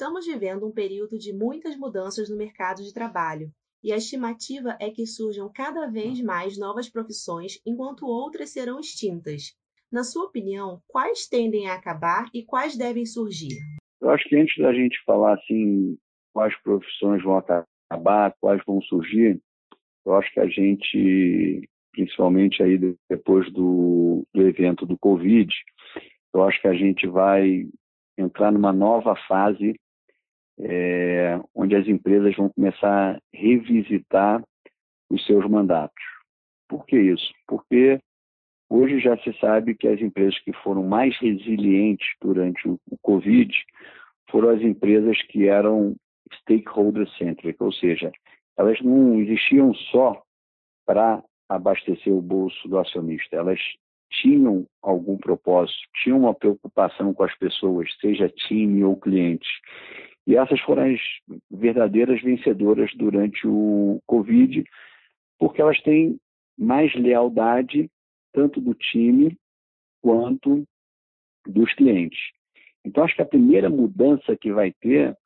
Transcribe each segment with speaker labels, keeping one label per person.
Speaker 1: Estamos vivendo um período de muitas mudanças no mercado de trabalho, e a estimativa é que surjam cada vez mais novas profissões, enquanto outras serão extintas. Na sua opinião, quais tendem a acabar e quais devem surgir?
Speaker 2: Eu acho que antes da gente falar assim quais profissões vão acabar, quais vão surgir, eu acho que a gente, principalmente aí depois do, do evento do Covid, eu acho que a gente vai entrar numa nova fase é, onde as empresas vão começar a revisitar os seus mandatos. Por que isso? Porque hoje já se sabe que as empresas que foram mais resilientes durante o, o Covid foram as empresas que eram stakeholder-centric, ou seja, elas não existiam só para abastecer o bolso do acionista, elas tinham algum propósito, tinham uma preocupação com as pessoas, seja time ou cliente. E essas foram as verdadeiras vencedoras durante o Covid, porque elas têm mais lealdade tanto do time quanto dos clientes. Então, acho que a primeira mudança que vai ter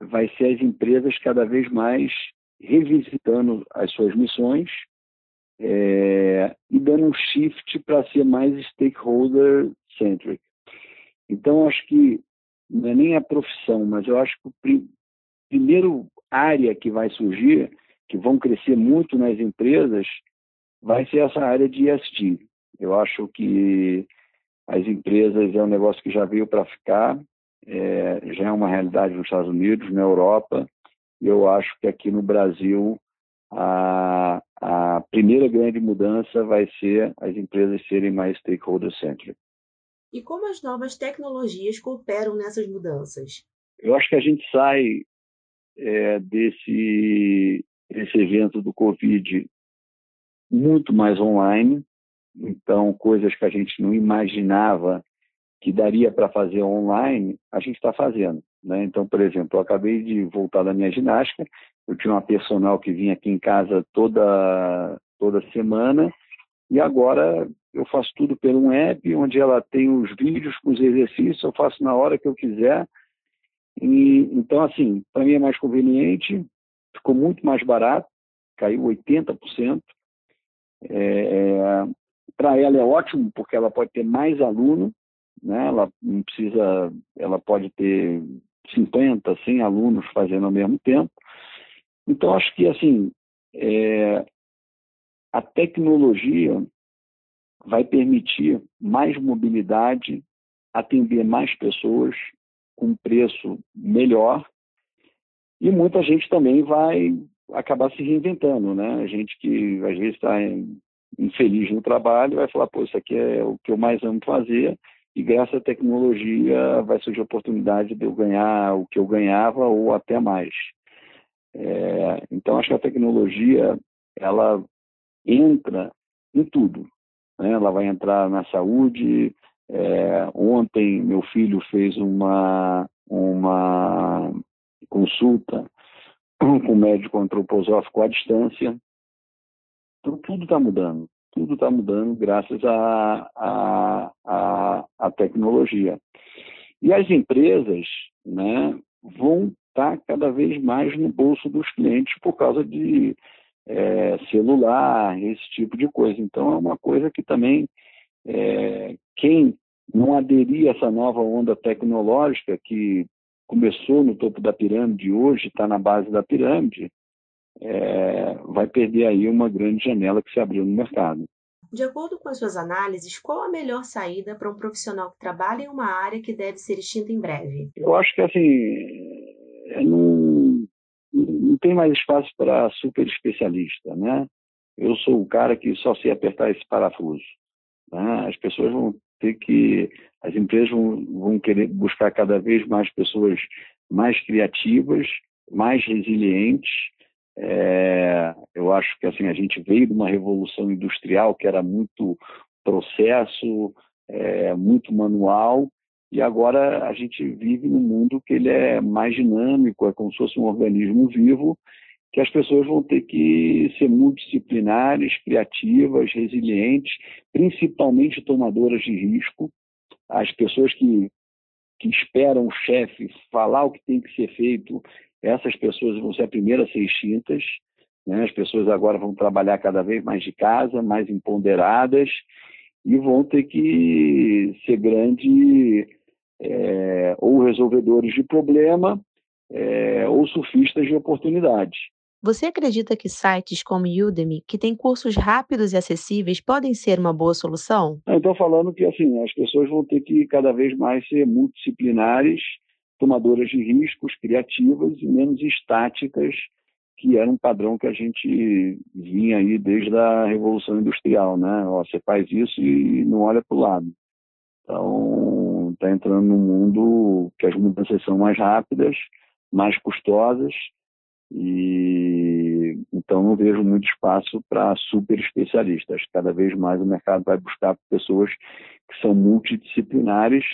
Speaker 2: vai ser as empresas cada vez mais revisitando as suas missões é, e dando um shift para ser mais stakeholder-centric. Então, acho que não é nem a profissão, mas eu acho que o primeiro área que vai surgir, que vão crescer muito nas empresas, vai ser essa área de ESG. Eu acho que as empresas é um negócio que já veio para ficar, é, já é uma realidade nos Estados Unidos, na Europa, eu acho que aqui no Brasil a, a primeira grande mudança vai ser as empresas serem mais stakeholder-centric.
Speaker 1: E como as novas tecnologias cooperam nessas mudanças?
Speaker 2: Eu acho que a gente sai é, desse, desse evento do Covid muito mais online, então coisas que a gente não imaginava que daria para fazer online, a gente está fazendo. Né? Então, por exemplo, eu acabei de voltar da minha ginástica, eu tinha uma personal que vinha aqui em casa toda, toda semana, e agora eu faço tudo pelo um app, onde ela tem os vídeos com os exercícios, eu faço na hora que eu quiser. E, então, assim, para mim é mais conveniente, ficou muito mais barato, caiu 80%. É, é para ela é ótimo, porque ela pode ter mais aluno, né? ela não precisa, ela pode ter 50, 100 alunos fazendo ao mesmo tempo. Então, acho que, assim, é, a tecnologia vai permitir mais mobilidade, atender mais pessoas com preço melhor e muita gente também vai acabar se reinventando, né? A gente que às vezes está infeliz no trabalho vai falar, pô, isso aqui é o que eu mais amo fazer e graças à tecnologia vai surgir a oportunidade de eu ganhar o que eu ganhava ou até mais. É, então acho que a tecnologia ela entra em tudo, né? ela vai entrar na saúde. É, ontem meu filho fez uma uma consulta com o médico antroposófico à distância. Então tudo está mudando tudo está mudando graças à a, a, a, tecnologia. E as empresas né, vão estar tá cada vez mais no bolso dos clientes por causa de é, celular, esse tipo de coisa. Então, é uma coisa que também é, quem não aderir a essa nova onda tecnológica que começou no topo da pirâmide e hoje está na base da pirâmide, é, vai perder aí uma grande janela que se abriu no mercado.
Speaker 1: De acordo com as suas análises, qual a melhor saída para um profissional que trabalha em uma área que deve ser extinta em breve?
Speaker 2: Eu acho que assim é, não tem mais espaço para super especialista, né? Eu sou o cara que só sei apertar esse parafuso. Né? As pessoas vão ter que, as empresas vão, vão querer buscar cada vez mais pessoas mais criativas, mais resilientes, é, eu acho que assim a gente veio de uma revolução industrial que era muito processo, é, muito manual, e agora a gente vive num mundo que ele é mais dinâmico, é como se fosse um organismo vivo, que as pessoas vão ter que ser multidisciplinares, criativas, resilientes, principalmente tomadoras de risco. As pessoas que que esperam o chefe falar o que tem que ser feito, essas pessoas vão ser a primeira a ser extintas. Né? As pessoas agora vão trabalhar cada vez mais de casa, mais empoderadas, e vão ter que ser grandes é, ou resolvedores de problema é, ou surfistas de oportunidades.
Speaker 1: Você acredita que sites como Udemy, que têm cursos rápidos e acessíveis, podem ser uma boa solução?
Speaker 2: Estou falando que assim as pessoas vão ter que cada vez mais ser multidisciplinares, tomadoras de riscos, criativas e menos estáticas, que era um padrão que a gente vinha aí desde a Revolução Industrial, né? Ó, você faz isso e não olha para o lado. Então, está entrando num mundo que as mudanças são mais rápidas, mais custosas e então não vejo muito espaço para super especialistas. Cada vez mais o mercado vai buscar pessoas que são multidisciplinares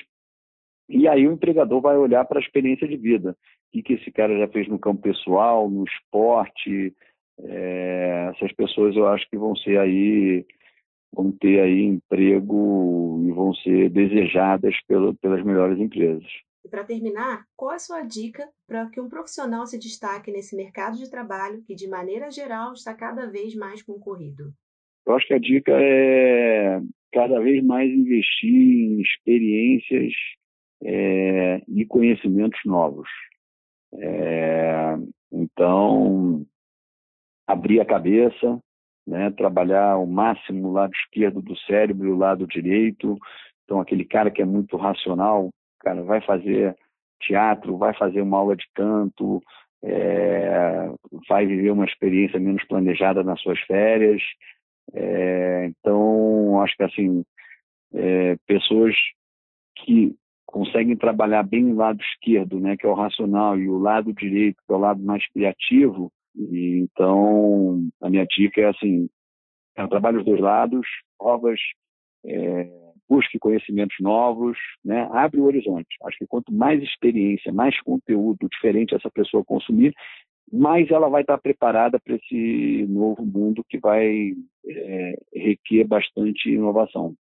Speaker 2: e aí o empregador vai olhar para a experiência de vida. O que, que esse cara já fez no campo pessoal, no esporte. É, essas pessoas eu acho que vão ser aí vão ter aí emprego e vão ser desejadas pelo, pelas melhores empresas.
Speaker 1: E para terminar, qual é a sua dica para que um profissional se destaque nesse mercado de trabalho que, de maneira geral, está cada vez mais concorrido?
Speaker 2: Eu acho que a dica é cada vez mais investir em experiências é, e conhecimentos novos. É, então, abrir a cabeça, né, trabalhar o máximo o lado esquerdo do cérebro e o lado direito. Então, aquele cara que é muito racional, cara, vai fazer teatro, vai fazer uma aula de canto, é, vai viver uma experiência menos planejada nas suas férias. É, então, acho que assim, é, pessoas que conseguem trabalhar bem o lado esquerdo, né, que é o racional, e o lado direito, que é o lado mais criativo. Então, a minha dica é assim, eu trabalho os dois lados, provas, é, busque conhecimentos novos, né? abre o horizonte. Acho que quanto mais experiência, mais conteúdo diferente essa pessoa consumir, mais ela vai estar preparada para esse novo mundo que vai é, requer bastante inovação.